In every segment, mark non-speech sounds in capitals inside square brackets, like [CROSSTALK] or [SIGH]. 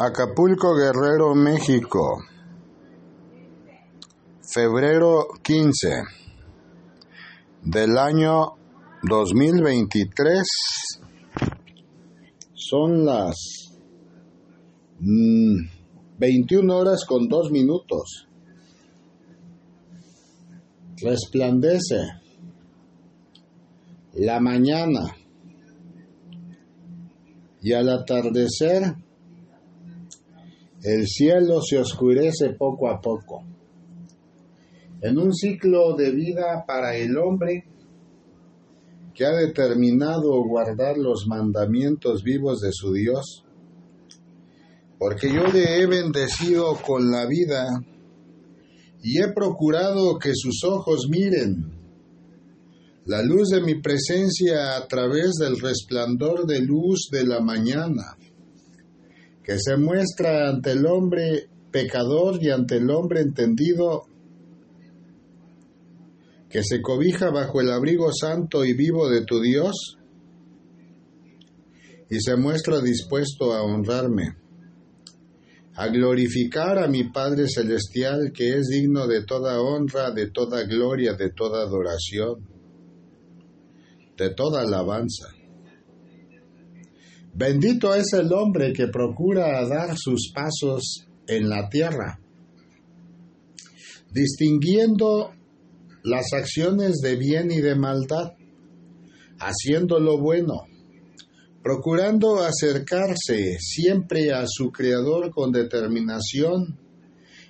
Acapulco Guerrero, México. Febrero 15 del año 2023. Son las mm, 21 horas con 2 minutos. Resplandece la mañana y al atardecer el cielo se oscurece poco a poco. En un ciclo de vida para el hombre que ha determinado guardar los mandamientos vivos de su Dios, porque yo le he bendecido con la vida y he procurado que sus ojos miren la luz de mi presencia a través del resplandor de luz de la mañana que se muestra ante el hombre pecador y ante el hombre entendido, que se cobija bajo el abrigo santo y vivo de tu Dios, y se muestra dispuesto a honrarme, a glorificar a mi Padre Celestial, que es digno de toda honra, de toda gloria, de toda adoración, de toda alabanza. Bendito es el hombre que procura dar sus pasos en la tierra, distinguiendo las acciones de bien y de maldad, haciendo lo bueno, procurando acercarse siempre a su Creador con determinación,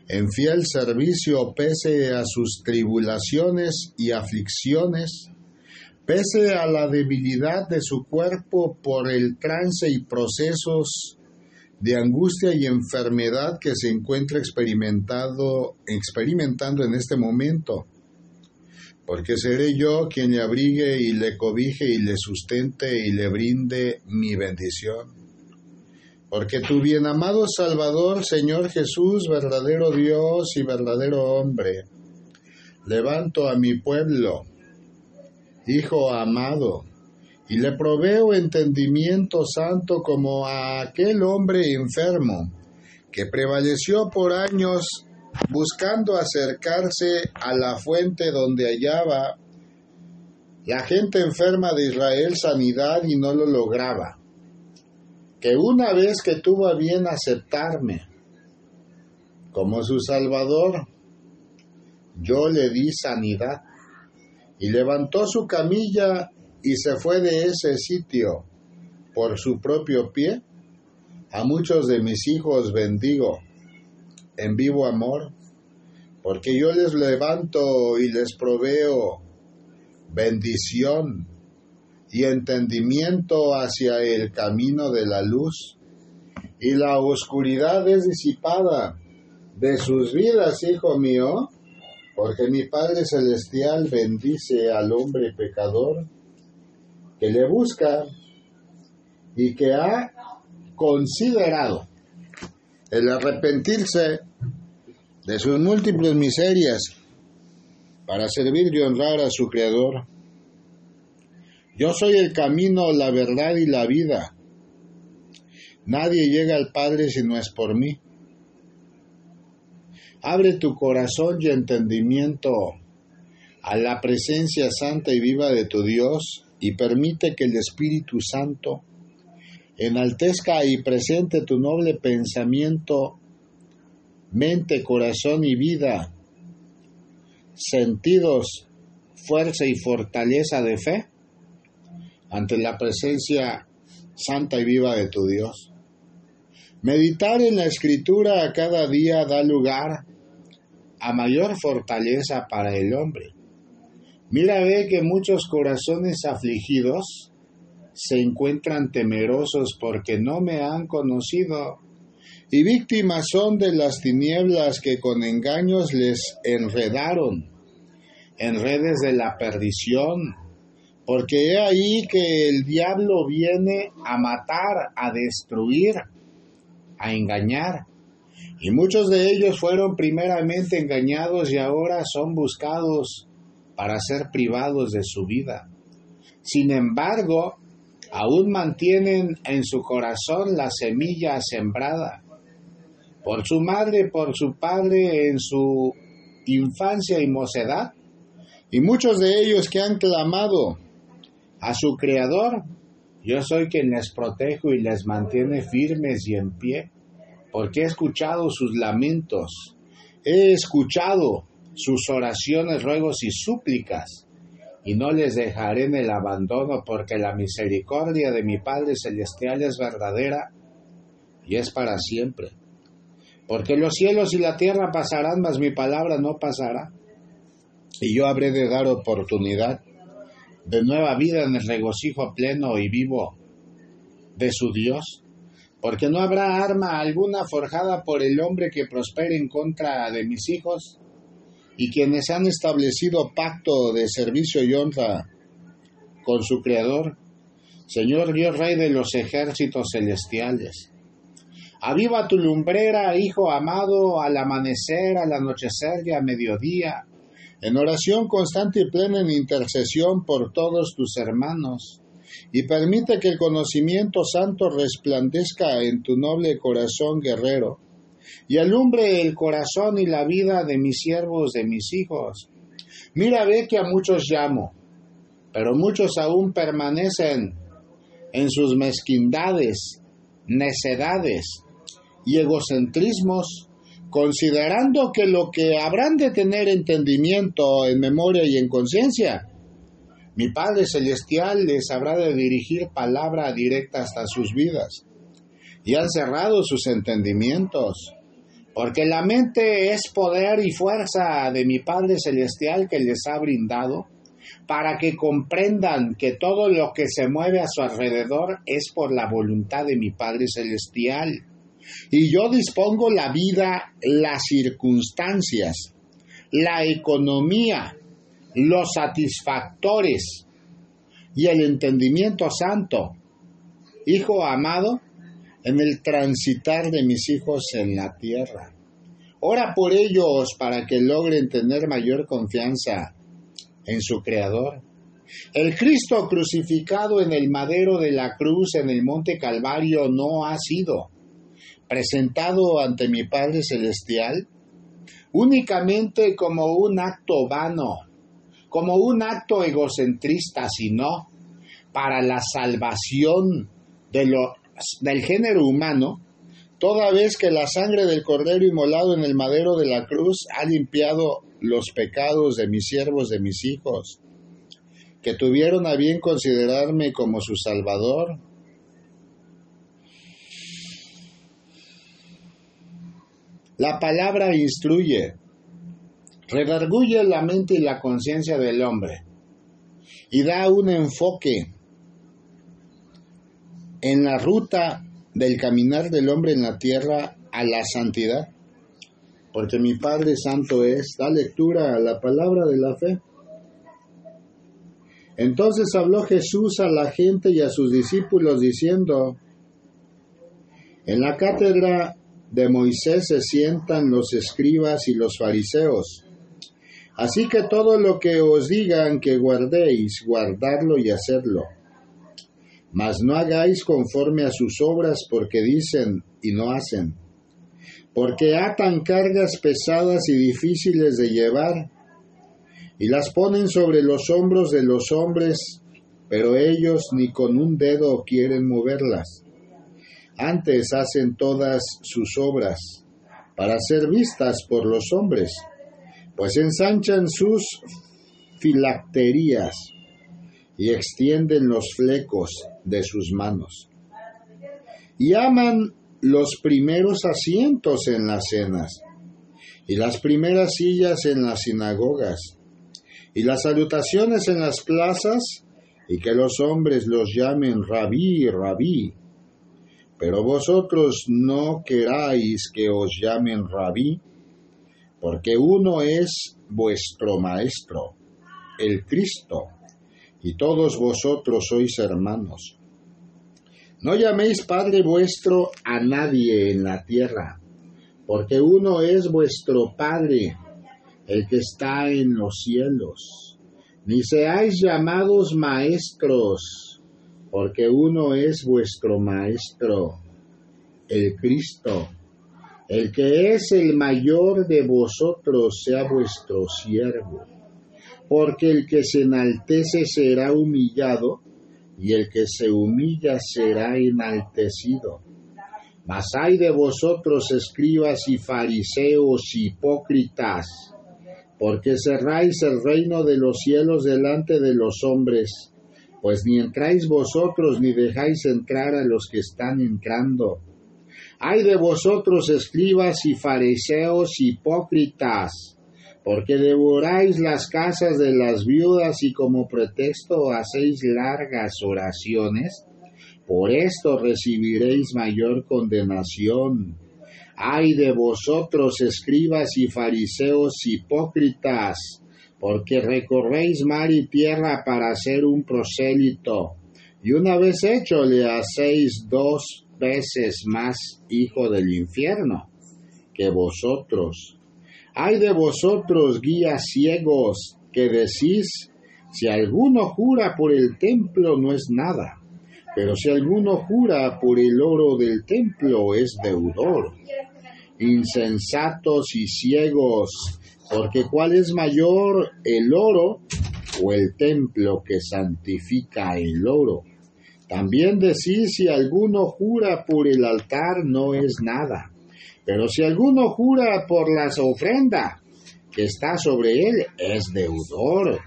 en fiel servicio pese a sus tribulaciones y aflicciones, Pese a la debilidad de su cuerpo por el trance y procesos de angustia y enfermedad que se encuentra experimentado, experimentando en este momento, porque seré yo quien le abrigue y le cobije y le sustente y le brinde mi bendición. Porque tu bien amado Salvador, Señor Jesús, verdadero Dios y verdadero hombre, levanto a mi pueblo, Hijo amado, y le proveo entendimiento santo como a aquel hombre enfermo que prevaleció por años buscando acercarse a la fuente donde hallaba la gente enferma de Israel sanidad y no lo lograba. Que una vez que tuvo a bien aceptarme como su Salvador, yo le di sanidad y levantó su camilla y se fue de ese sitio por su propio pie. A muchos de mis hijos bendigo en vivo amor, porque yo les levanto y les proveo bendición y entendimiento hacia el camino de la luz, y la oscuridad es disipada de sus vidas, hijo mío, porque mi Padre Celestial bendice al hombre pecador que le busca y que ha considerado el arrepentirse de sus múltiples miserias para servir y honrar a su Creador. Yo soy el camino, la verdad y la vida. Nadie llega al Padre si no es por mí. Abre tu corazón y entendimiento a la presencia santa y viva de tu Dios y permite que el Espíritu Santo enaltezca y presente tu noble pensamiento, mente, corazón y vida, sentidos, fuerza y fortaleza de fe ante la presencia santa y viva de tu Dios. Meditar en la escritura a cada día da lugar a mayor fortaleza para el hombre. Mira, ve que muchos corazones afligidos se encuentran temerosos porque no me han conocido y víctimas son de las tinieblas que con engaños les enredaron en redes de la perdición, porque he ahí que el diablo viene a matar, a destruir, a engañar. Y muchos de ellos fueron primeramente engañados y ahora son buscados para ser privados de su vida. Sin embargo, aún mantienen en su corazón la semilla sembrada por su madre, por su padre en su infancia y mocedad, y muchos de ellos que han clamado a su Creador, yo soy quien les protejo y les mantiene firmes y en pie, porque he escuchado sus lamentos, he escuchado sus oraciones, ruegos y súplicas, y no les dejaré en el abandono, porque la misericordia de mi Padre Celestial es verdadera y es para siempre. Porque los cielos y la tierra pasarán, mas mi palabra no pasará. Y yo habré de dar oportunidad de nueva vida en el regocijo pleno y vivo de su Dios, porque no habrá arma alguna forjada por el hombre que prospere en contra de mis hijos, y quienes han establecido pacto de servicio y honra con su Creador, Señor Dios Rey de los ejércitos celestiales. Aviva tu lumbrera, Hijo amado, al amanecer, al anochecer y a mediodía, en oración constante y plena en intercesión por todos tus hermanos, y permite que el conocimiento santo resplandezca en tu noble corazón guerrero, y alumbre el corazón y la vida de mis siervos, de mis hijos. Mira, ve que a muchos llamo, pero muchos aún permanecen en sus mezquindades, necedades y egocentrismos, considerando que lo que habrán de tener entendimiento en memoria y en conciencia, mi Padre Celestial les habrá de dirigir palabra directa hasta sus vidas, y han cerrado sus entendimientos, porque la mente es poder y fuerza de mi Padre Celestial que les ha brindado, para que comprendan que todo lo que se mueve a su alrededor es por la voluntad de mi Padre Celestial. Y yo dispongo la vida, las circunstancias, la economía, los satisfactores y el entendimiento santo. Hijo amado, en el transitar de mis hijos en la tierra. Ora por ellos para que logren tener mayor confianza en su Creador. El Cristo crucificado en el madero de la cruz en el monte Calvario no ha sido presentado ante mi Padre Celestial únicamente como un acto vano, como un acto egocentrista, sino para la salvación de del género humano, toda vez que la sangre del cordero inmolado en el madero de la cruz ha limpiado los pecados de mis siervos, de mis hijos, que tuvieron a bien considerarme como su Salvador. La palabra instruye, redarguye la mente y la conciencia del hombre y da un enfoque en la ruta del caminar del hombre en la tierra a la santidad, porque mi Padre Santo es, da lectura a la palabra de la fe. Entonces habló Jesús a la gente y a sus discípulos diciendo, en la cátedra de Moisés se sientan los escribas y los fariseos. Así que todo lo que os digan que guardéis, guardarlo y hacerlo mas no hagáis conforme a sus obras porque dicen y no hacen, porque atan cargas pesadas y difíciles de llevar, y las ponen sobre los hombros de los hombres, pero ellos ni con un dedo quieren moverlas. Antes hacen todas sus obras para ser vistas por los hombres, pues ensanchan sus filacterías y extienden los flecos de sus manos. Y aman los primeros asientos en las cenas, y las primeras sillas en las sinagogas, y las salutaciones en las plazas, y que los hombres los llamen rabí, rabí. Pero vosotros no queráis que os llamen rabí, porque uno es vuestro maestro, el Cristo y todos vosotros sois hermanos. No llaméis Padre vuestro a nadie en la tierra, porque uno es vuestro Padre, el que está en los cielos. Ni seáis llamados maestros, porque uno es vuestro Maestro, el Cristo, El que es el mayor de vosotros sea vuestro siervo, porque el que se enaltece será humillado, y el que se humilla será enaltecido. Mas hay de vosotros, escribas y fariseos hipócritas, porque cerráis el reino de los cielos delante de los hombres, pues ni entráis vosotros ni dejáis entrar a los que están entrando. Hay de vosotros, escribas y fariseos hipócritas, porque devoráis las casas de las viudas y como pretexto hacéis largas oraciones. Por esto recibiréis mayor condenación. Ay de vosotros, escribas y fariseos hipócritas, porque recorréis mar y tierra para ser un prosélito, y una vez hecho le hacéis dos veces más hijo del infierno que vosotros. Ay de vosotros, guías ciegos, que decís, si alguno jura por el templo no es nada, pero si alguno jura por el oro del templo es deudor. Insensatos y ciegos, porque ¿cuál es mayor, el oro o el templo que santifica el oro? También decís si alguno jura por el altar no es nada, pero si alguno jura por las ofrendas que está sobre él es deudor.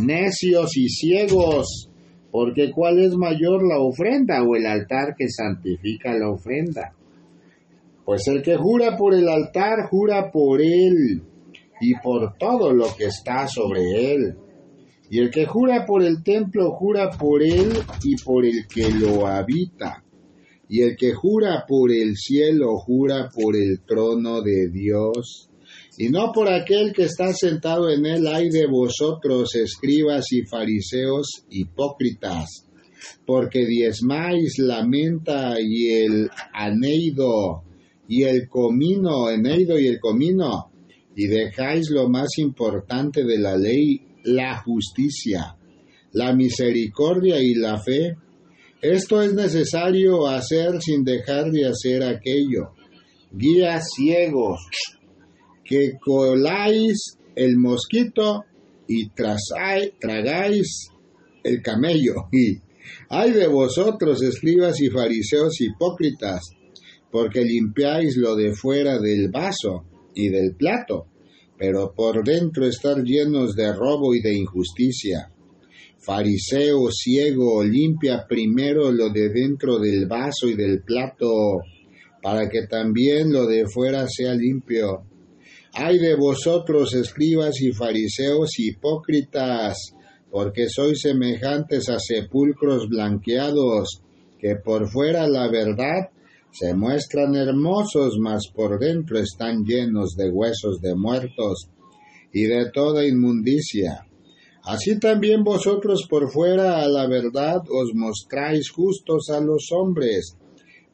Necios y ciegos, porque ¿cuál es mayor la ofrenda o el altar que santifica la ofrenda? Pues el que jura por el altar jura por él y por todo lo que está sobre él. Y el que jura por el templo, jura por él y por el que lo habita. Y el que jura por el cielo, jura por el trono de Dios. Y no por aquel que está sentado en él, hay de vosotros, escribas y fariseos hipócritas, porque diezmáis la menta y el aneido y el comino, eneido y el comino, y dejáis lo más importante de la ley, la justicia, la misericordia y la fe. Esto es necesario hacer sin dejar de hacer aquello. Guías ciegos, que coláis el mosquito y tragáis el camello. [LAUGHS] Y hay de vosotros, escribas y fariseos hipócritas, porque limpiáis lo de fuera del vaso y del plato, pero por dentro estar llenos de robo y de injusticia. Fariseo ciego, limpia primero lo de dentro del vaso y del plato, para que también lo de fuera sea limpio. Ay de vosotros, escribas y fariseos hipócritas, porque sois semejantes a sepulcros blanqueados, que por fuera la verdad se muestran hermosos, mas por dentro están llenos de huesos de muertos y de toda inmundicia. Así también vosotros por fuera a la verdad os mostráis justos a los hombres,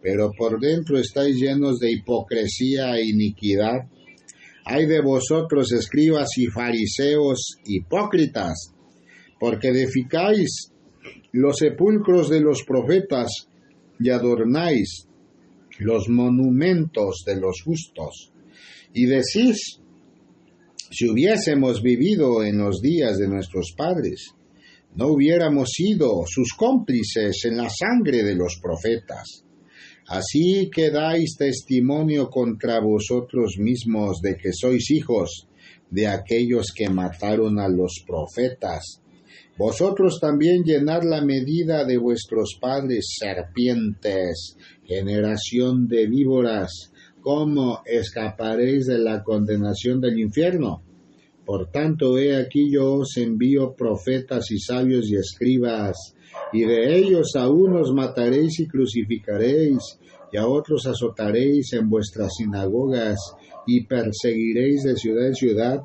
pero por dentro estáis llenos de hipocresía e iniquidad. Hay de vosotros escribas y fariseos hipócritas, porque edificáis los sepulcros de los profetas y adornáis los monumentos de los justos. Y decís, si hubiésemos vivido en los días de nuestros padres, no hubiéramos sido sus cómplices en la sangre de los profetas. Así que dais testimonio contra vosotros mismos de que sois hijos de aquellos que mataron a los profetas. Vosotros también llenad la medida de vuestros padres serpientes, generación de víboras, ¿cómo escaparéis de la condenación del infierno? Por tanto, he aquí yo os envío profetas y sabios y escribas, y de ellos a unos mataréis y crucificaréis, y a otros azotaréis en vuestras sinagogas, y perseguiréis de ciudad en ciudad,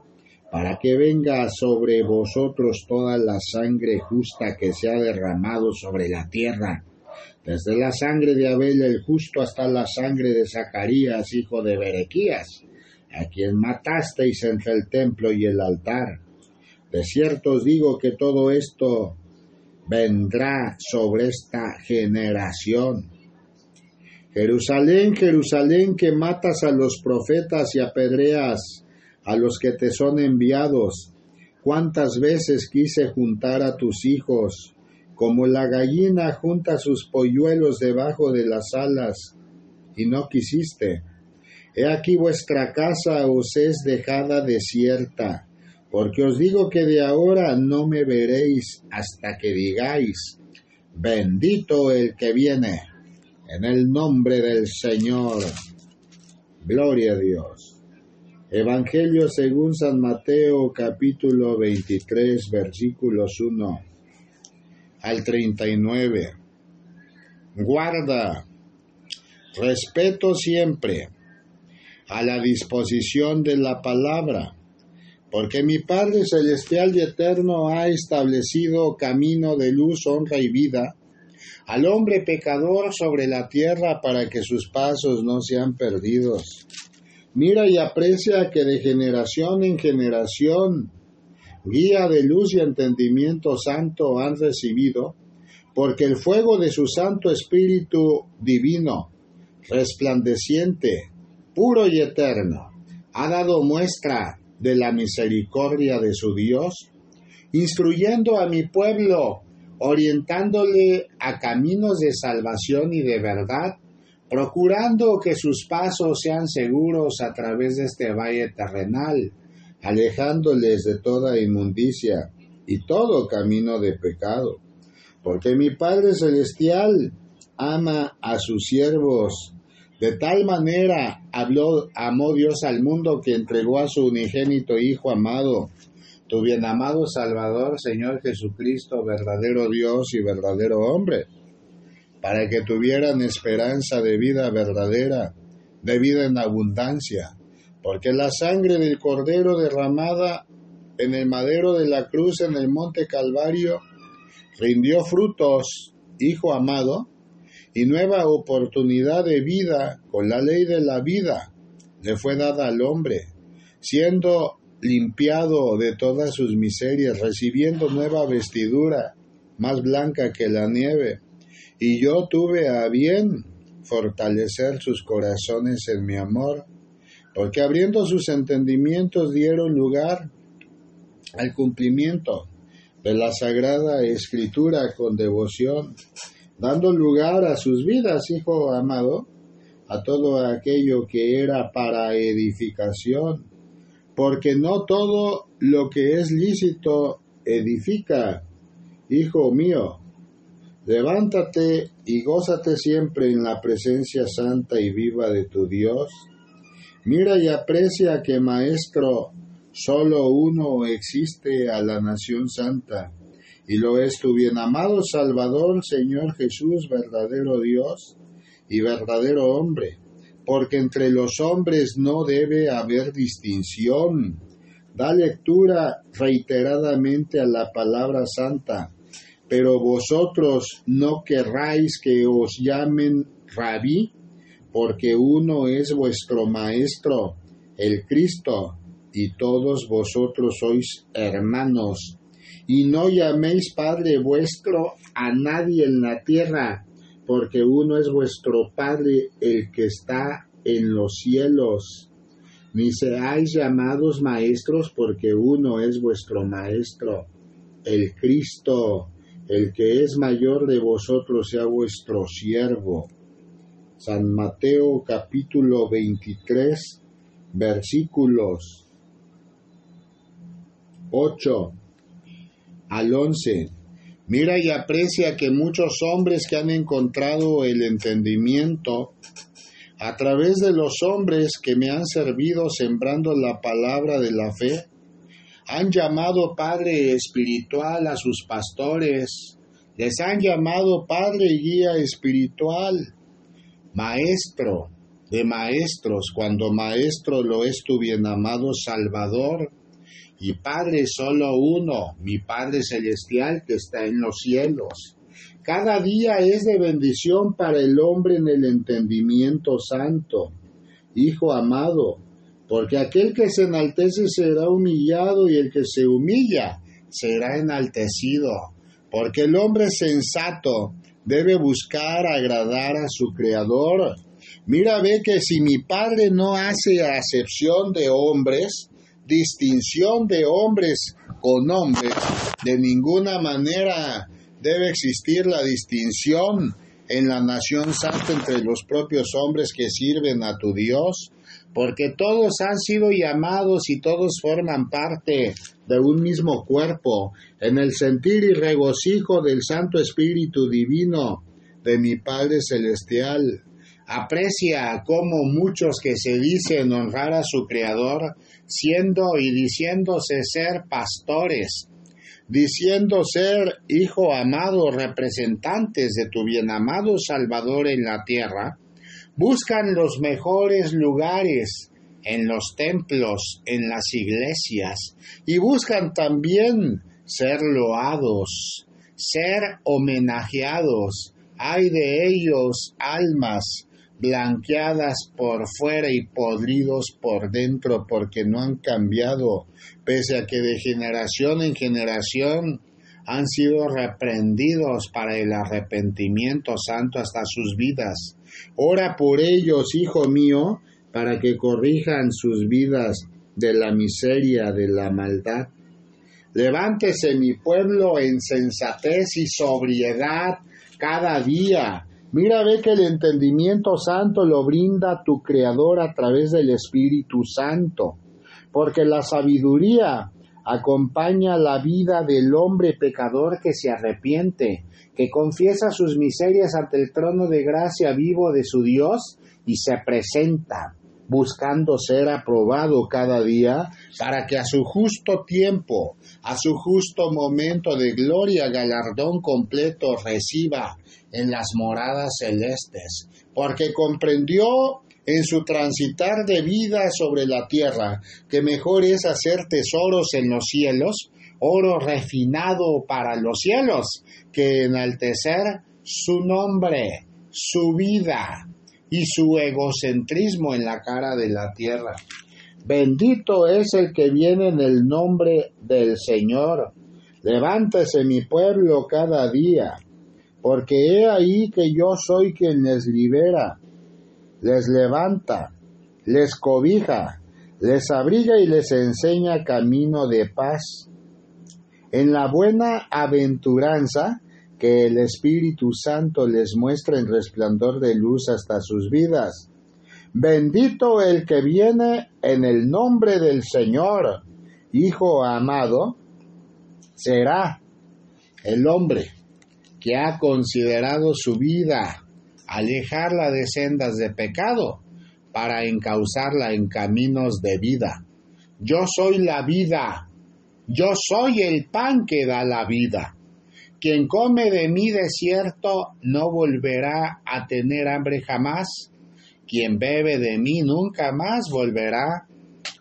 para que venga sobre vosotros toda la sangre justa que se ha derramado sobre la tierra desde la sangre de Abel el justo hasta la sangre de Zacarías, hijo de Berequías, a quien matasteis entre el templo y el altar. De cierto os digo que todo esto vendrá sobre esta generación. Jerusalén, Jerusalén, que matas a los profetas y apedreas a los que te son enviados. Cuántas veces quise juntar a tus hijos, como la gallina junta sus polluelos debajo de las alas, y no quisiste. He aquí vuestra casa os es dejada desierta, porque os digo que de ahora no me veréis hasta que digáis, bendito el que viene, en el nombre del Señor. Gloria a Dios. Evangelio según San Mateo capítulo 23 versículos 1 al 39. Guarda, respeto siempre a la disposición de la palabra, porque mi Padre Celestial y Eterno ha establecido camino de luz, honra y vida al hombre pecador sobre la tierra para que sus pasos no sean perdidos. Mira y aprecia que de generación en generación guía de luz y entendimiento santo han recibido, porque el fuego de su Santo Espíritu divino, resplandeciente, puro y eterno, ha dado muestra de la misericordia de su Dios, instruyendo a mi pueblo, orientándole a caminos de salvación y de verdad, procurando que sus pasos sean seguros a través de este valle terrenal, alejándoles de toda inmundicia y todo camino de pecado. Porque mi Padre Celestial ama a sus siervos de tal manera habló, amó Dios al mundo que entregó a su unigénito Hijo amado, tu bien amado Salvador, Señor Jesucristo, verdadero Dios y verdadero hombre, para que tuvieran esperanza de vida verdadera, de vida en abundancia, porque la sangre del Cordero derramada en el madero de la cruz en el monte Calvario rindió frutos, Hijo amado, y nueva oportunidad de vida con la ley de la vida le fue dada al hombre, siendo limpiado de todas sus miserias, recibiendo nueva vestidura, más blanca que la nieve. Y yo tuve a bien fortalecer sus corazones en mi amor, porque abriendo sus entendimientos dieron lugar al cumplimiento de la sagrada escritura con devoción dando lugar a sus vidas, hijo amado, a todo aquello que era para edificación, porque no todo lo que es lícito edifica, hijo mío. Levántate y gózate siempre en la presencia santa y viva de tu Dios. Mira y aprecia que Maestro solo uno existe a la nación santa y lo es tu bien amado Salvador, Señor Jesús, verdadero Dios y verdadero hombre, porque entre los hombres no debe haber distinción. Da lectura reiteradamente a la palabra santa, pero vosotros no querráis que os llamen rabí, porque uno es vuestro maestro, el Cristo, y todos vosotros sois hermanos y no llaméis Padre vuestro a nadie en la tierra, porque uno es vuestro Padre el que está en los cielos. Ni seáis llamados maestros, porque uno es vuestro Maestro, el Cristo, el que es mayor de vosotros sea vuestro siervo. San Mateo capítulo 23 versículos 8 al 11. Mira y aprecia que muchos hombres que han encontrado el entendimiento a través de los hombres que me han servido sembrando la palabra de la fe, han llamado Padre espiritual a sus pastores, les han llamado Padre y guía espiritual, Maestro de maestros, cuando Maestro lo es tu bien amado Salvador, y Padre solo uno, mi Padre Celestial que está en los cielos. Cada día es de bendición para el hombre en el entendimiento santo. Hijo amado, porque aquel que se enaltece será humillado y el que se humilla será enaltecido. Porque el hombre sensato debe buscar agradar a su Creador. Mira, ve que si mi Padre no hace acepción de hombres, distinción de hombres con hombres, de ninguna manera debe existir la distinción en la nación santa entre los propios hombres que sirven a tu Dios, porque todos han sido llamados y todos forman parte de un mismo cuerpo, en el sentir y regocijo del Santo Espíritu Divino de mi Padre Celestial. Aprecia cómo muchos que se dicen honrar a su Creador, siendo y diciéndose ser pastores, diciendo ser hijo amado, representantes de tu bien amado Salvador en la tierra, buscan los mejores lugares en los templos, en las iglesias, y buscan también ser loados, ser homenajeados. Hay de ellos almas blanqueadas por fuera y podridos por dentro porque no han cambiado, pese a que de generación en generación han sido reprendidos para el arrepentimiento santo hasta sus vidas. Ora por ellos, hijo mío, para que corrijan sus vidas de la miseria, de la maldad. Levántese mi pueblo en sensatez y sobriedad cada día. Mira, ve que el entendimiento santo lo brinda tu Creador a través del Espíritu Santo, porque la sabiduría acompaña la vida del hombre pecador que se arrepiente, que confiesa sus miserias ante el trono de gracia vivo de su Dios y se presenta buscando ser aprobado cada día para que a su justo tiempo, a su justo momento de gloria, galardón completo reciba en las moradas celestes, porque comprendió en su transitar de vida sobre la tierra que mejor es hacer tesoros en los cielos, oro refinado para los cielos, que enaltecer su nombre, su vida, y su egocentrismo en la cara de la tierra. Bendito es el que viene en el nombre del Señor. Levántese mi pueblo cada día, porque he ahí que yo soy quien les libera, les levanta, les cobija, les abriga y les enseña camino de paz. En la buena aventuranza que el Espíritu Santo les muestre en resplandor de luz hasta sus vidas. Bendito el que viene en el nombre del Señor, Hijo amado, será el hombre que ha considerado su vida, alejarla de sendas de pecado, para encauzarla en caminos de vida. Yo soy la vida, yo soy el pan que da la vida. Quien come de mi desierto no volverá a tener hambre jamás. Quien bebe de mí nunca más volverá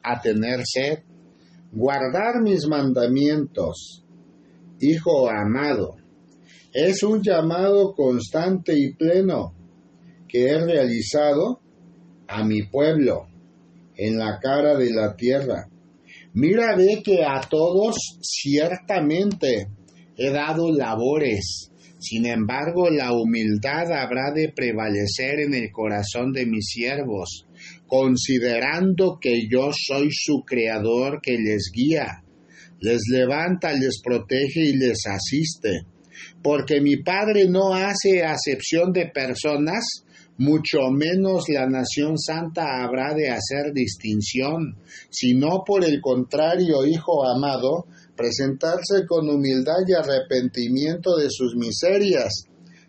a tener sed. Guardar mis mandamientos, Hijo amado, es un llamado constante y pleno que he realizado a mi pueblo en la cara de la tierra. Mira ve que a todos ciertamente he dado labores. Sin embargo, la humildad habrá de prevalecer en el corazón de mis siervos, considerando que yo soy su creador que les guía, les levanta, les protege y les asiste. Porque mi Padre no hace acepción de personas, mucho menos la nación santa habrá de hacer distinción, sino por el contrario, Hijo amado, presentarse con humildad y arrepentimiento de sus miserias,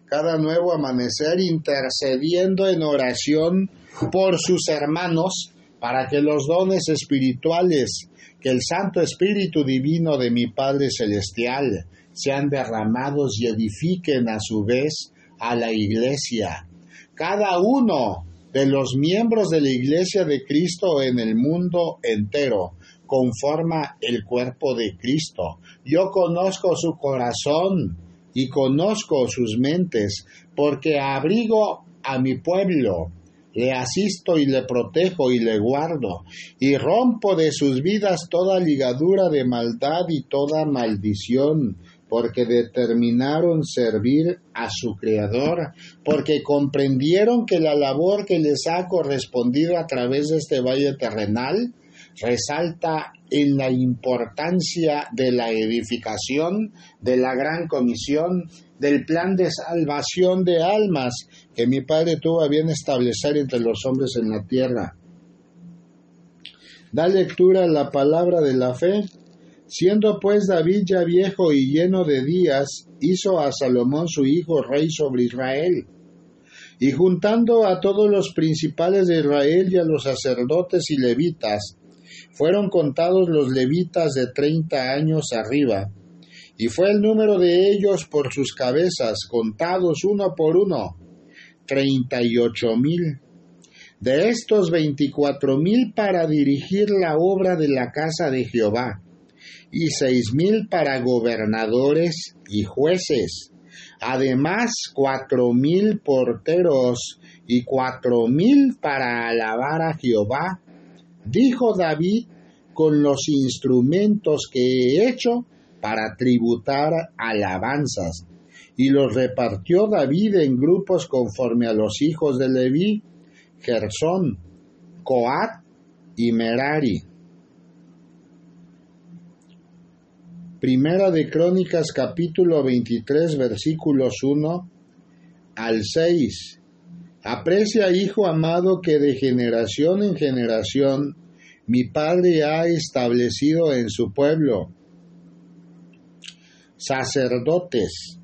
cada nuevo amanecer intercediendo en oración por sus hermanos, para que los dones espirituales que el Santo Espíritu Divino de mi Padre Celestial sean derramados y edifiquen a su vez a la Iglesia. Cada uno de los miembros de la Iglesia de Cristo en el mundo entero conforma el cuerpo de Cristo. Yo conozco su corazón y conozco sus mentes, porque abrigo a mi pueblo, le asisto y le protejo y le guardo, y rompo de sus vidas toda ligadura de maldad y toda maldición, porque determinaron servir a su Creador, porque comprendieron que la labor que les ha correspondido a través de este valle terrenal resalta en la importancia de la edificación, de la gran comisión, del plan de salvación de almas que mi Padre tuvo a bien establecer entre los hombres en la tierra. Da lectura a la palabra de la fe. Siendo pues David ya viejo y lleno de días, hizo a Salomón su hijo rey sobre Israel. Y juntando a todos los principales de Israel y a los sacerdotes y levitas, fueron contados los levitas de treinta años arriba, y fue el número de ellos por sus cabezas, contados uno por uno, treinta y ocho mil. De estos veinticuatro mil para dirigir la obra de la casa de Jehová, y seis mil para gobernadores y jueces, además cuatro mil porteros y cuatro mil para alabar a Jehová dijo David, con los instrumentos que he hecho para tributar alabanzas. Y los repartió David en grupos conforme a los hijos de Leví, Gersón, Coat y Merari. Primera de Crónicas capítulo 23 versículos 1 al 6. Aprecia, hijo amado, que de generación en generación mi Padre ha establecido en su pueblo sacerdotes,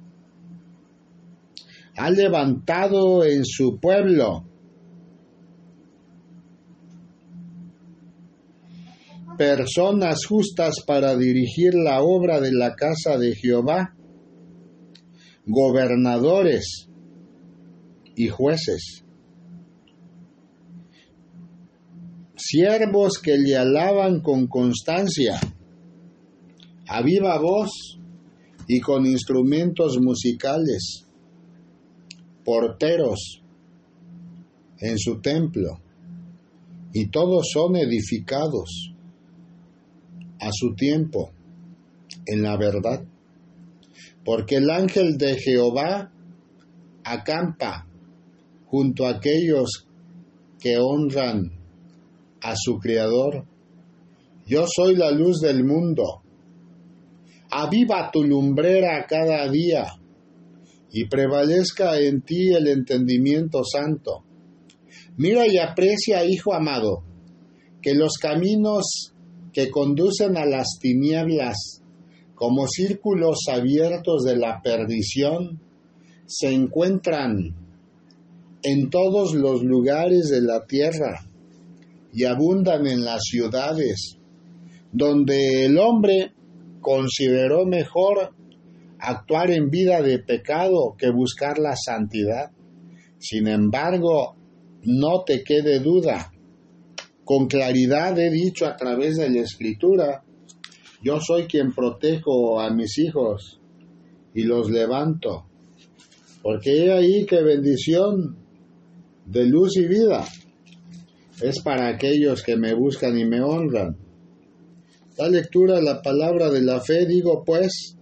ha levantado en su pueblo personas justas para dirigir la obra de la casa de Jehová, gobernadores, y jueces, siervos que le alaban con constancia, a viva voz y con instrumentos musicales, porteros en su templo, y todos son edificados a su tiempo en la verdad, porque el ángel de Jehová acampa junto a aquellos que honran a su Creador. Yo soy la luz del mundo. Aviva tu lumbrera cada día y prevalezca en ti el entendimiento santo. Mira y aprecia, hijo amado, que los caminos que conducen a las tinieblas, como círculos abiertos de la perdición, se encuentran en todos los lugares de la tierra y abundan en las ciudades, donde el hombre consideró mejor actuar en vida de pecado que buscar la santidad. Sin embargo, no te quede duda. Con claridad he dicho a través de la escritura, yo soy quien protejo a mis hijos y los levanto. Porque he ahí que bendición de luz y vida. Es para aquellos que me buscan y me honran. Da lectura a la palabra de la fe, digo pues,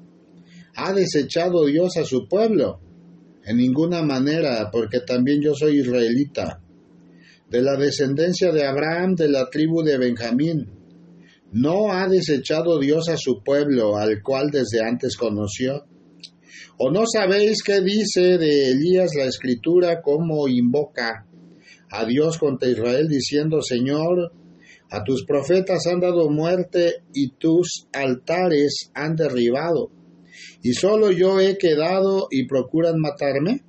¿ha desechado Dios a su pueblo? En ninguna manera, porque también yo soy israelita, de la descendencia de Abraham, de la tribu de Benjamín. ¿No ha desechado Dios a su pueblo, al cual desde antes conoció? ¿O no sabéis qué dice de Elías la escritura, cómo invoca a Dios contra Israel diciendo, Señor, a tus profetas han dado muerte y tus altares han derribado, y solo yo he quedado y procuran matarme?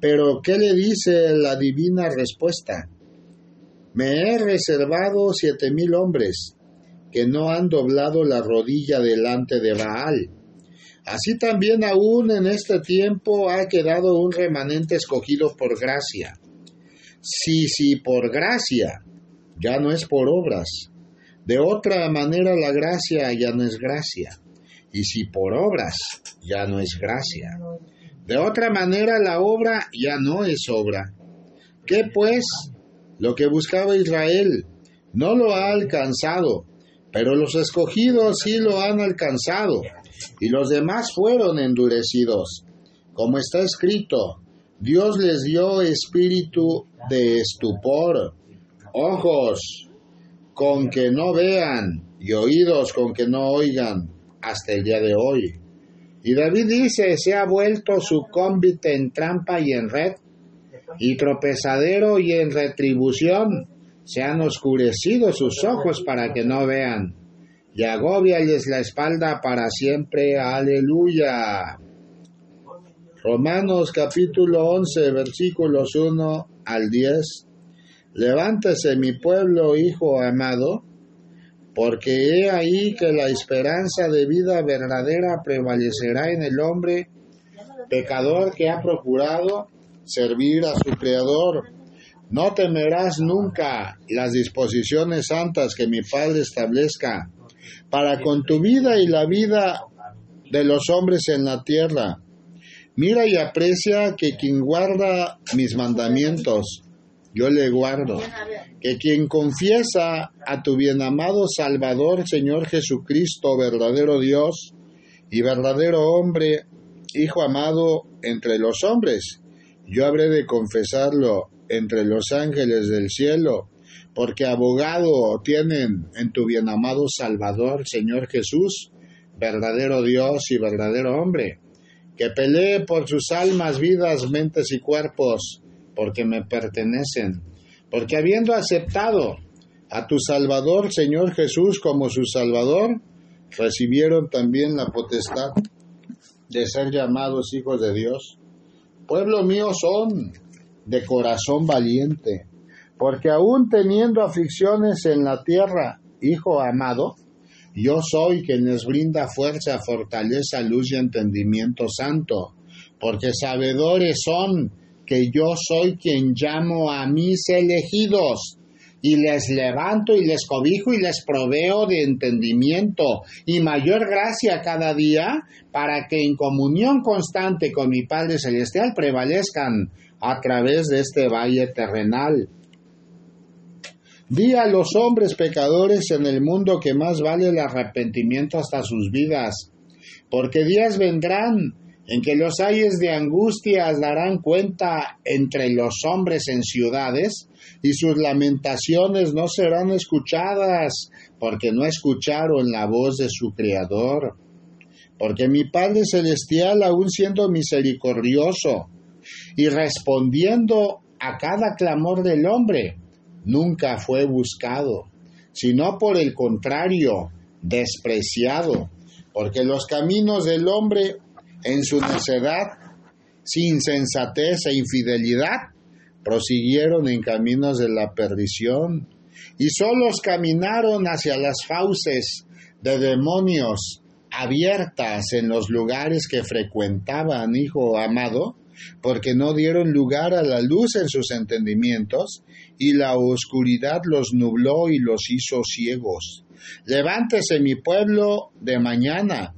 Pero ¿qué le dice la divina respuesta? Me he reservado siete mil hombres que no han doblado la rodilla delante de Baal Así también aún en este tiempo ha quedado un remanente escogido por gracia. Sí, sí, por gracia, ya no es por obras. De otra manera la gracia ya no es gracia. Y si por obras, ya no es gracia. De otra manera la obra ya no es obra. ¿Qué pues? Lo que buscaba Israel no lo ha alcanzado, pero los escogidos sí lo han alcanzado, y los demás fueron endurecidos. Como está escrito, Dios les dio espíritu de estupor, ojos con que no vean y oídos con que no oigan hasta el día de hoy. Y David dice, se ha vuelto su cómbite en trampa y en red, y tropezadero y en retribución. Se han oscurecido sus ojos para que no vean, y agobiales la espalda para siempre. Aleluya. Romanos capítulo 11 versículos 1 al 10. Levántese mi pueblo, hijo amado, porque he ahí que la esperanza de vida verdadera prevalecerá en el hombre pecador que ha procurado servir a su Creador. No temerás nunca las disposiciones santas que mi Padre establezca para con tu vida y la vida de los hombres en la tierra. Mira y aprecia que quien guarda mis mandamientos, yo le guardo. Que quien confiesa a tu bienamado Salvador, Señor Jesucristo, verdadero Dios y verdadero hombre, Hijo amado entre los hombres, yo habré de confesarlo entre los ángeles del cielo, porque abogado tienen en tu bienamado Salvador, Señor Jesús, verdadero Dios y verdadero hombre, que pelee por sus almas, vidas, mentes y cuerpos, porque me pertenecen, porque habiendo aceptado a tu Salvador, Señor Jesús, como su Salvador, recibieron también la potestad de ser llamados hijos de Dios. Pueblo mío son de corazón valiente, porque aún teniendo aflicciones en la tierra, hijo amado, yo soy quien les brinda fuerza, fortaleza, luz y entendimiento santo, porque sabedores son que yo soy quien llamo a mis elegidos y les levanto y les cobijo y les proveo de entendimiento y mayor gracia cada día para que en comunión constante con mi Padre Celestial prevalezcan a través de este valle terrenal. Di a los hombres pecadores en el mundo que más vale el arrepentimiento hasta sus vidas, porque días vendrán en que los ayes de angustias darán cuenta entre los hombres en ciudades, y sus lamentaciones no serán escuchadas, porque no escucharon la voz de su Creador. Porque mi Padre Celestial, aun siendo misericordioso y respondiendo a cada clamor del hombre, nunca fue buscado, sino por el contrario, despreciado, porque los caminos del hombre en su necedad, sin sensatez e infidelidad, prosiguieron en caminos de la perdición, y solos caminaron hacia las fauces de demonios abiertas en los lugares que frecuentaban, hijo amado, porque no dieron lugar a la luz en sus entendimientos, y la oscuridad los nubló y los hizo ciegos. Levántese mi pueblo de mañana,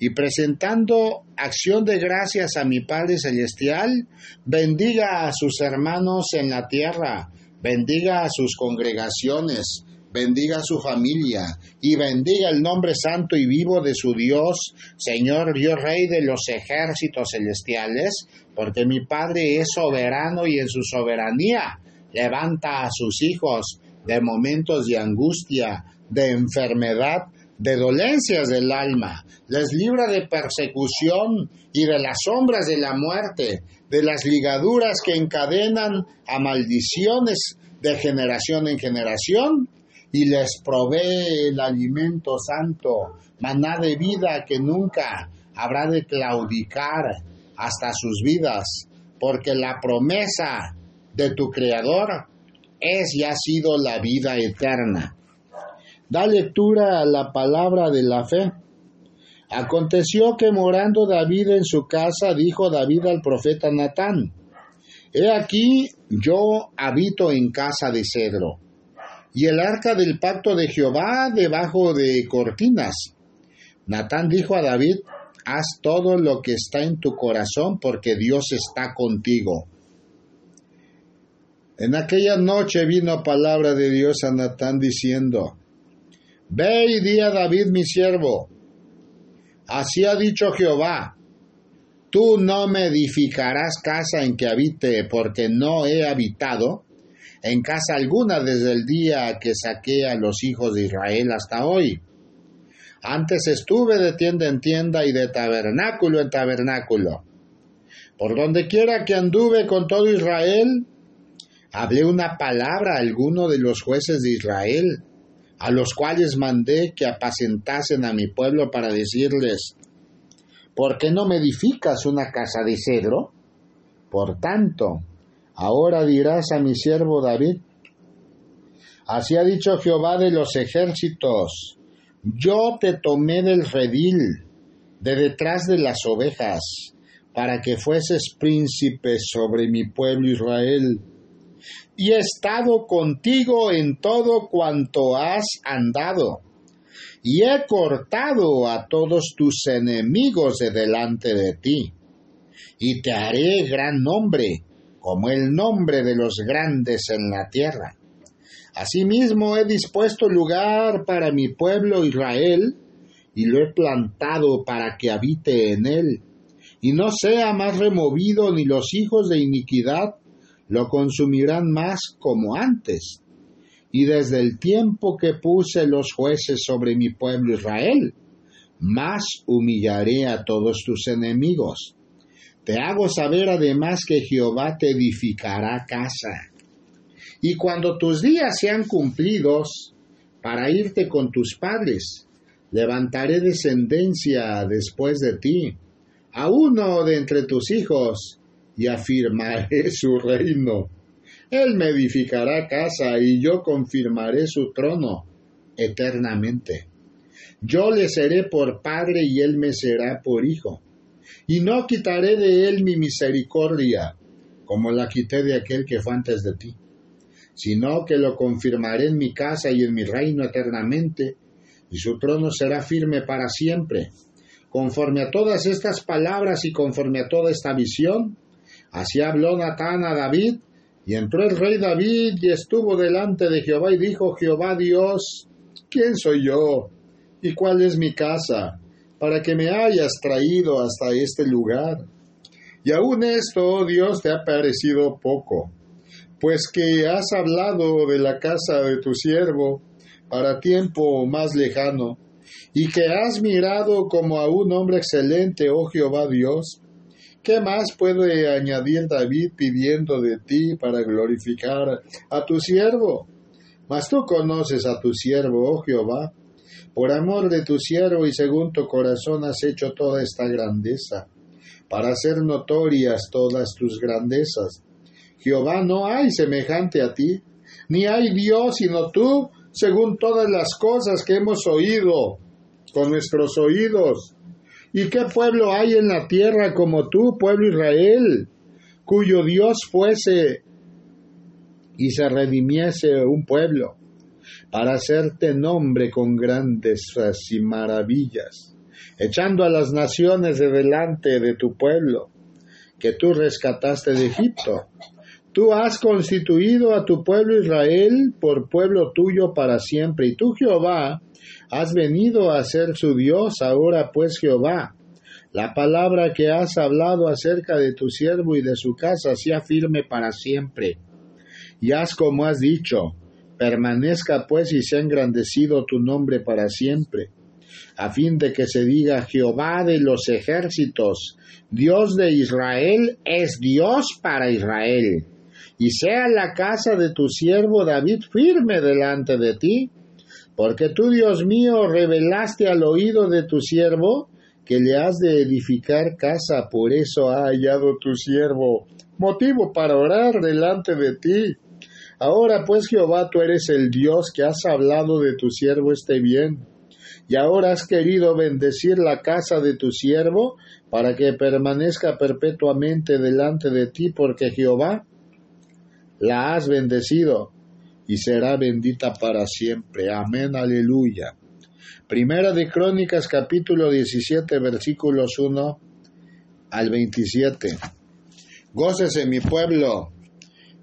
y presentando acción de gracias a mi Padre Celestial, bendiga a sus hermanos en la tierra, bendiga a sus congregaciones, bendiga a su familia y bendiga el nombre santo y vivo de su Dios, Señor Dios Rey de los ejércitos celestiales, porque mi Padre es soberano y en su soberanía levanta a sus hijos de momentos de angustia, de enfermedad, de dolencias del alma, les libra de persecución y de las sombras de la muerte, de las ligaduras que encadenan a maldiciones de generación en generación, y les provee el alimento santo, maná de vida que nunca habrá de claudicar hasta sus vidas, porque la promesa de tu Creador es y ha sido la vida eterna. Da lectura a la palabra de la fe. Aconteció que morando David en su casa, dijo David al profeta Natán, He aquí yo habito en casa de cedro, y el arca del pacto de Jehová debajo de cortinas. Natán dijo a David, Haz todo lo que está en tu corazón, porque Dios está contigo. En aquella noche vino palabra de Dios a Natán diciendo, Ve y di a David mi siervo, así ha dicho Jehová, tú no me edificarás casa en que habite, porque no he habitado en casa alguna desde el día que saqué a los hijos de Israel hasta hoy. Antes estuve de tienda en tienda y de tabernáculo en tabernáculo. Por donde quiera que anduve con todo Israel, hablé una palabra a alguno de los jueces de Israel, a los cuales mandé que apacentasen a mi pueblo para decirles, ¿por qué no me edificas una casa de cedro? Por tanto, ahora dirás a mi siervo David, así ha dicho Jehová de los ejércitos, yo te tomé del redil, de detrás de las ovejas, para que fueses príncipe sobre mi pueblo Israel. Y he estado contigo en todo cuanto has andado, y he cortado a todos tus enemigos de delante de ti, y te haré gran nombre, como el nombre de los grandes en la tierra. Asimismo he dispuesto lugar para mi pueblo Israel, y lo he plantado para que habite en él, y no sea más removido, ni los hijos de iniquidad lo consumirán más como antes. Y desde el tiempo que puse los jueces sobre mi pueblo Israel, más humillaré a todos tus enemigos. Te hago saber además que Jehová te edificará casa y cuando tus días sean cumplidos para irte con tus padres, levantaré descendencia después de ti, a uno de entre tus hijos, y afirmaré su reino. Él me edificará casa y yo confirmaré su trono eternamente. Yo le seré por padre y él me será por hijo. Y no quitaré de él mi misericordia, como la quité de aquel que fue antes de ti sino que lo confirmaré en mi casa y en mi reino eternamente, y su trono será firme para siempre. Conforme a todas estas palabras y conforme a toda esta visión, así habló Natán a David, y entró el rey David y estuvo delante de Jehová y dijo, Jehová Dios, ¿quién soy yo? ¿Y cuál es mi casa? Para que me hayas traído hasta este lugar. Y aún esto, oh Dios, te ha parecido poco pues que has hablado de la casa de tu siervo para tiempo más lejano, y que has mirado como a un hombre excelente, oh Jehová Dios. ¿Qué más puede añadir David pidiendo de ti para glorificar a tu siervo? Mas tú conoces a tu siervo, oh Jehová. Por amor de tu siervo y según tu corazón has hecho toda esta grandeza, para hacer notorias todas tus grandezas Jehová no hay semejante a ti, ni hay Dios sino tú, según todas las cosas que hemos oído con nuestros oídos. ¿Y qué pueblo hay en la tierra como tú, pueblo Israel, cuyo Dios fuese y se redimiese un pueblo, para hacerte nombre con grandes y maravillas, echando a las naciones de delante de tu pueblo, que tú rescataste de Egipto? Tú has constituido a tu pueblo Israel por pueblo tuyo para siempre, y tú Jehová has venido a ser su Dios, ahora pues Jehová, la palabra que has hablado acerca de tu siervo y de su casa sea firme para siempre. Y haz como has dicho, permanezca pues y sea engrandecido tu nombre para siempre, a fin de que se diga Jehová de los ejércitos, Dios de Israel es Dios para Israel. Y sea la casa de tu siervo David firme delante de ti, porque tú, Dios mío, revelaste al oído de tu siervo que le has de edificar casa, por eso ha hallado tu siervo motivo para orar delante de ti. Ahora pues Jehová, tú eres el Dios que has hablado de tu siervo este bien, y ahora has querido bendecir la casa de tu siervo para que permanezca perpetuamente delante de ti, porque Jehová la has bendecido y será bendita para siempre. Amén, aleluya. Primera de Crónicas capítulo 17 versículos 1 al 27. Gócese mi pueblo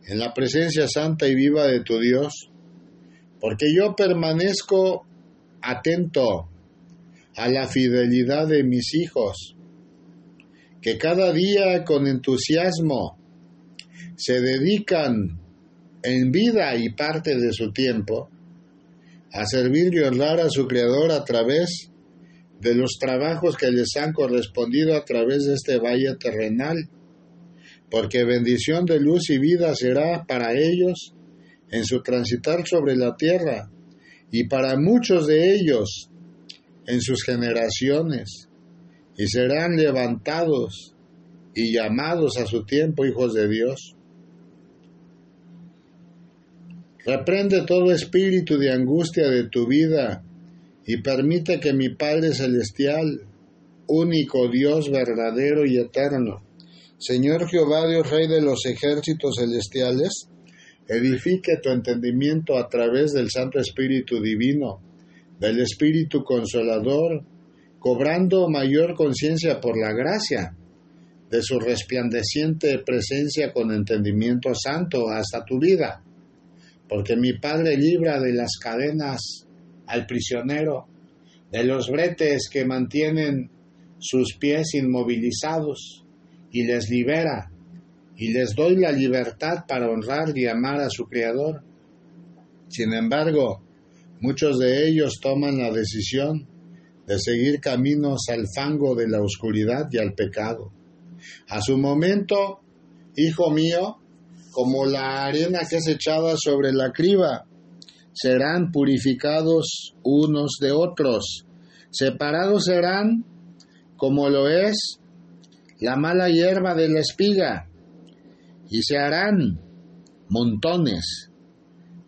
en la presencia santa y viva de tu Dios, porque yo permanezco atento a la fidelidad de mis hijos, que cada día con entusiasmo se dedican en vida y parte de su tiempo a servir y honrar a su Creador a través de los trabajos que les han correspondido a través de este valle terrenal, porque bendición de luz y vida será para ellos en su transitar sobre la tierra y para muchos de ellos en sus generaciones, y serán levantados y llamados a su tiempo hijos de Dios. Reprende todo espíritu de angustia de tu vida y permite que mi Padre Celestial, único Dios verdadero y eterno, Señor Jehová Dios Rey de los ejércitos celestiales, edifique tu entendimiento a través del Santo Espíritu Divino, del Espíritu Consolador, cobrando mayor conciencia por la gracia de su resplandeciente presencia con entendimiento santo hasta tu vida, porque mi Padre libra de las cadenas al prisionero, de los bretes que mantienen sus pies inmovilizados, y les libera, y les doy la libertad para honrar y amar a su Creador. Sin embargo, muchos de ellos toman la decisión de seguir caminos al fango de la oscuridad y al pecado. A su momento, hijo mío, como la arena que es echada sobre la criba, serán purificados unos de otros, separados serán como lo es la mala hierba de la espiga, y se harán montones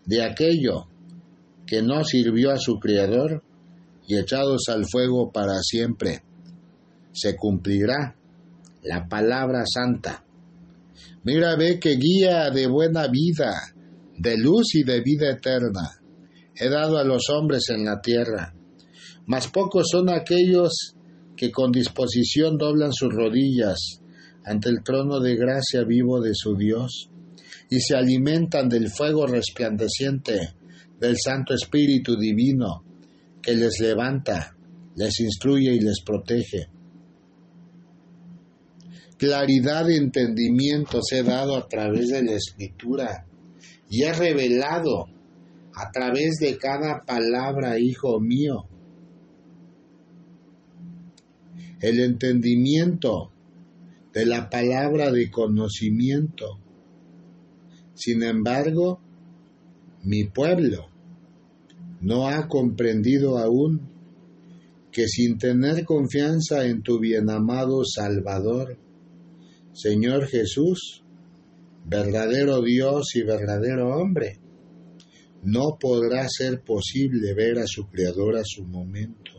de aquello que no sirvió a su Creador y echados al fuego para siempre. Se cumplirá la palabra santa. Mira, ve que guía de buena vida, de luz y de vida eterna, he dado a los hombres en la tierra. Mas pocos son aquellos que con disposición doblan sus rodillas ante el trono de gracia vivo de su Dios y se alimentan del fuego resplandeciente del Santo Espíritu Divino que les levanta, les instruye y les protege claridad de entendimiento se ha dado a través de la escritura y ha revelado a través de cada palabra, hijo mío. El entendimiento de la palabra de conocimiento. Sin embargo, mi pueblo no ha comprendido aún que sin tener confianza en tu bienamado Salvador, Señor Jesús, verdadero Dios y verdadero hombre, no podrá ser posible ver a su Creador a su momento.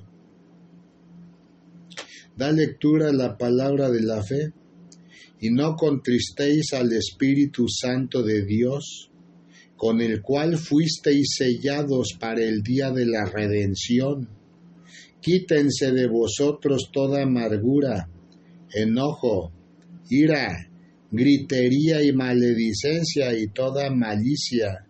Da lectura a la palabra de la fe y no contristéis al Espíritu Santo de Dios, con el cual fuisteis sellados para el día de la redención. Quítense de vosotros toda amargura, enojo, ira, gritería y maledicencia y toda malicia.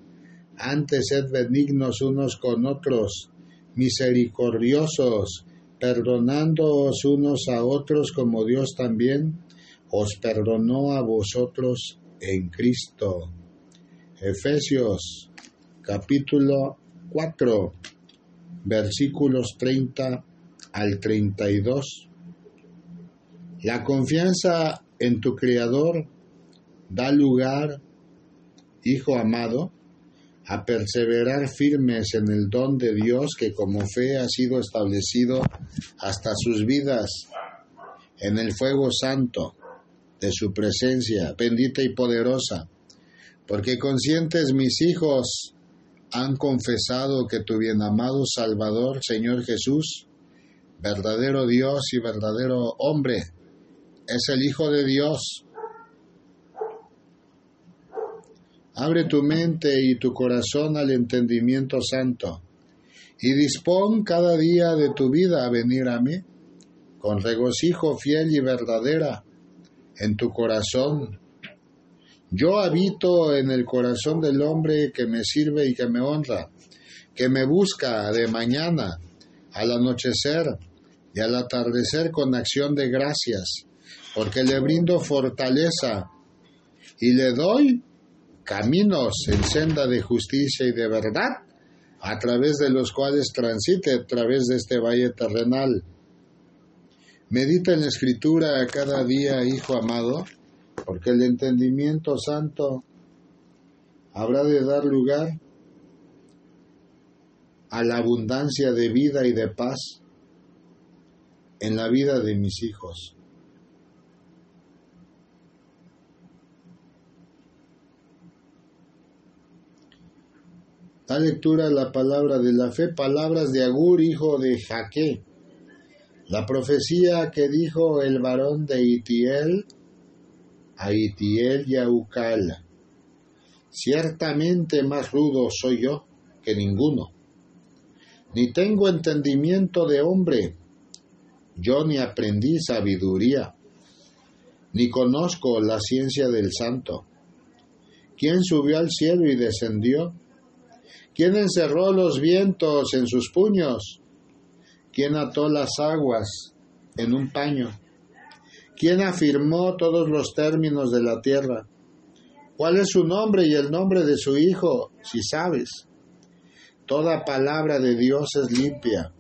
Antes sed benignos unos con otros, misericordiosos, perdonándoos unos a otros como Dios también os perdonó a vosotros en Cristo. Efesios capítulo 4 versículos 30 al 32. La confianza en tu Creador da lugar, Hijo amado, a perseverar firmes en el don de Dios que como fe ha sido establecido hasta sus vidas en el fuego santo de su presencia bendita y poderosa, porque conscientes mis hijos han confesado que tu bien amado Salvador, Señor Jesús, verdadero Dios y verdadero hombre, es el Hijo de Dios. Abre tu mente y tu corazón al entendimiento santo y dispón cada día de tu vida a venir a mí con regocijo fiel y verdadera en tu corazón. Yo habito en el corazón del hombre que me sirve y que me honra, que me busca de mañana al anochecer y al atardecer con acción de gracias, porque le brindo fortaleza y le doy caminos en senda de justicia y de verdad, a través de los cuales transite a través de este valle terrenal. Medita en la escritura cada día, hijo amado, porque el entendimiento santo habrá de dar lugar a la abundancia de vida y de paz en la vida de mis hijos. Da lectura a la palabra de la fe, palabras de Agur, hijo de Jaque. La profecía que dijo el varón de Itiel a Itiel y a. Ciertamente más rudo soy yo que ninguno, ni tengo entendimiento de hombre, yo ni aprendí sabiduría, ni conozco la ciencia del santo. ¿Quién subió al cielo y descendió? ¿Quién encerró los vientos en sus puños? ¿Quién ató las aguas en un paño? ¿Quién afirmó todos los términos de la tierra? ¿Cuál es su nombre y el nombre de su Hijo, si sabes? Toda palabra de Dios es limpia.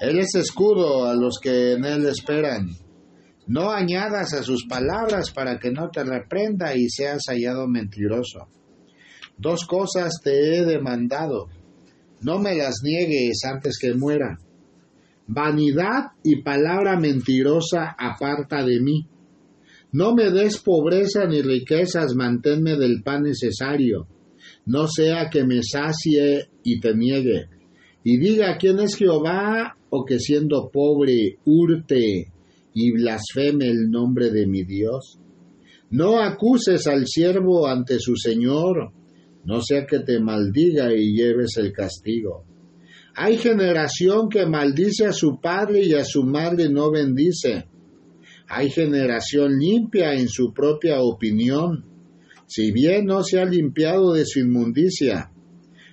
Él es escudo a los que en Él esperan. No añadas a sus palabras para que no te reprenda y seas hallado mentiroso. Dos cosas te he demandado. No me las niegues antes que muera. Vanidad y palabra mentirosa aparta de mí. No me des pobreza ni riquezas, manténme del pan necesario. No sea que me sacie y te niegue. Y diga quién es Jehová o que siendo pobre hurte y blasfeme el nombre de mi Dios. No acuses al siervo ante su Señor, no sea que te maldiga y lleves el castigo. Hay generación que maldice a su padre y a su madre no bendice. Hay generación limpia en su propia opinión, si bien no se ha limpiado de su inmundicia.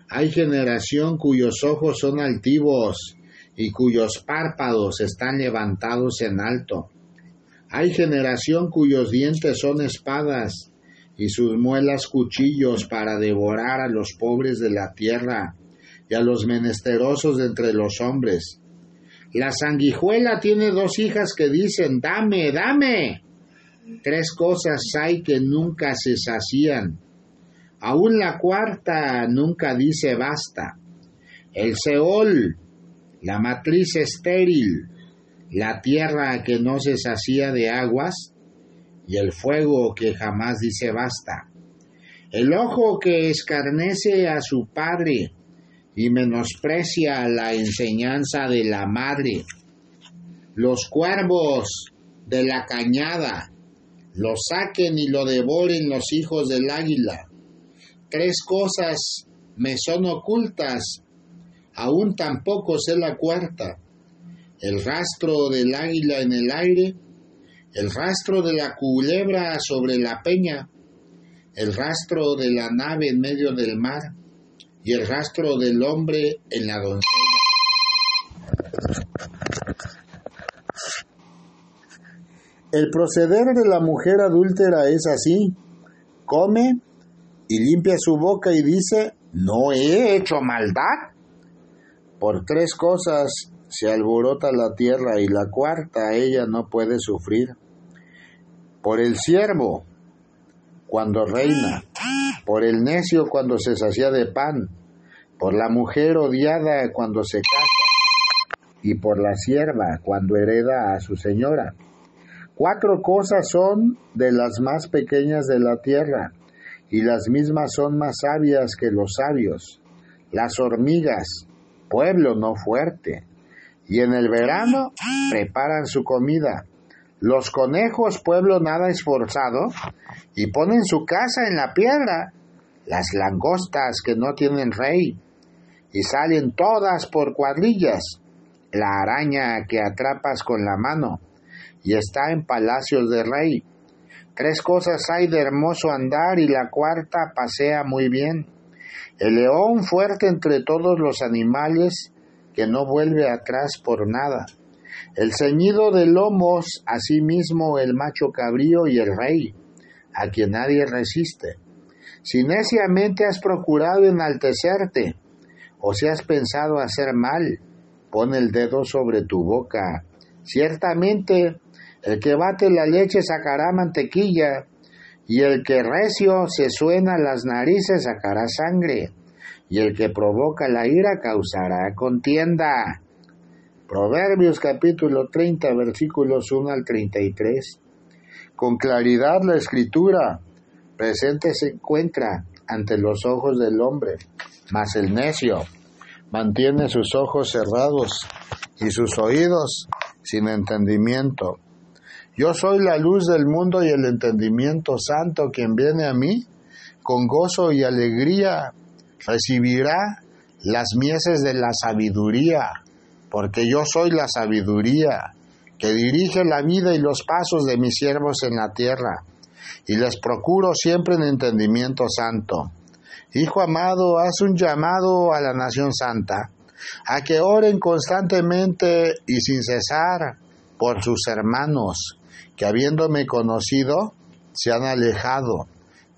Hay generación cuyos ojos son altivos y cuyos párpados están levantados en alto. Hay generación cuyos dientes son espadas y sus muelas cuchillos para devorar a los pobres de la tierra y a los menesterosos entre los hombres. La sanguijuela tiene dos hijas que dicen, dame, dame. Tres cosas hay que nunca se sacían. Aún la cuarta nunca dice basta. El Seol, la matriz estéril, la tierra que no se sacía de aguas, y el fuego que jamás dice basta. El ojo que escarnece a su padre y menosprecia la enseñanza de la madre. Los cuervos de la cañada lo saquen y lo devoren los hijos del águila. Tres cosas me son ocultas, aún tampoco sé la cuarta. El rastro del águila en el aire, el rastro de la culebra sobre la peña, el rastro de la nave en medio del mar y el rastro del hombre en la doncella. El proceder de la mujer adúltera es así. Come y limpia su boca y dice, no he hecho maldad. Por tres cosas se alborota la tierra y la cuarta ella no puede sufrir por el siervo cuando reina, por el necio cuando se sacia de pan, por la mujer odiada cuando se casa y por la sierva cuando hereda a su señora. Cuatro cosas son de las más pequeñas de la tierra y las mismas son más sabias que los sabios. Las hormigas, pueblo no fuerte, y en el verano preparan su comida los conejos, pueblo nada esforzado, y ponen su casa en la piedra, las langostas que no tienen rey, y salen todas por cuadrillas, la araña que atrapas con la mano, y está en palacios de rey. Tres cosas hay de hermoso andar y la cuarta pasea muy bien. El león fuerte entre todos los animales que no vuelve atrás por nada. El ceñido de lomos, asimismo el macho cabrío y el rey, a quien nadie resiste. Si neciamente has procurado enaltecerte, o si has pensado hacer mal, pon el dedo sobre tu boca. Ciertamente, el que bate la leche sacará mantequilla, y el que recio se suena las narices sacará sangre, y el que provoca la ira causará contienda. Proverbios capítulo 30 versículos 1 al 33. Con claridad la escritura presente se encuentra ante los ojos del hombre, mas el necio mantiene sus ojos cerrados y sus oídos sin entendimiento. Yo soy la luz del mundo y el entendimiento santo. Quien viene a mí, con gozo y alegría, recibirá las mieses de la sabiduría, porque yo soy la sabiduría, que dirige la vida y los pasos de mis siervos en la tierra, y les procuro siempre en entendimiento santo. Hijo amado, haz un llamado a la nación santa, a que oren constantemente y sin cesar por sus hermanos, que habiéndome conocido, se han alejado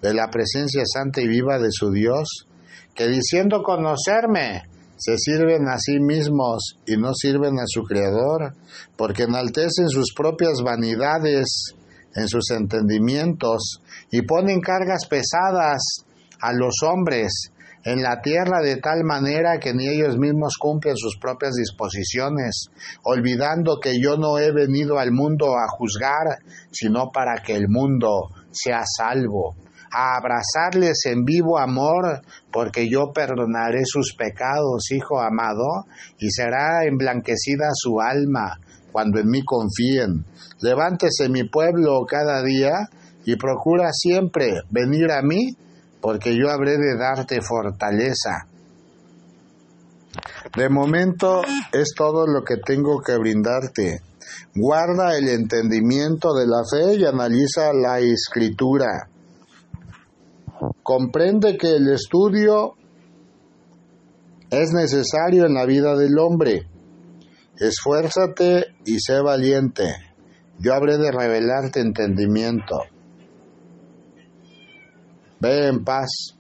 de la presencia santa y viva de su Dios, que diciendo conocerme, se sirven a sí mismos y no sirven a su Creador, porque enaltecen sus propias vanidades en sus entendimientos y ponen cargas pesadas a los hombres en la tierra de tal manera que ni ellos mismos cumplen sus propias disposiciones, olvidando que yo no he venido al mundo a juzgar, sino para que el mundo sea salvo, a abrazarles en vivo amor, porque yo perdonaré sus pecados, hijo amado, y será emblanquecida su alma cuando en mí confíen. Levántese mi pueblo cada día y procura siempre venir a mí porque yo habré de darte fortaleza. De momento es todo lo que tengo que brindarte. Guarda el entendimiento de la fe y analiza la escritura. Comprende que el estudio es necesario en la vida del hombre. Esfuérzate y sé valiente. Yo habré de revelarte entendimiento. Ve en paz.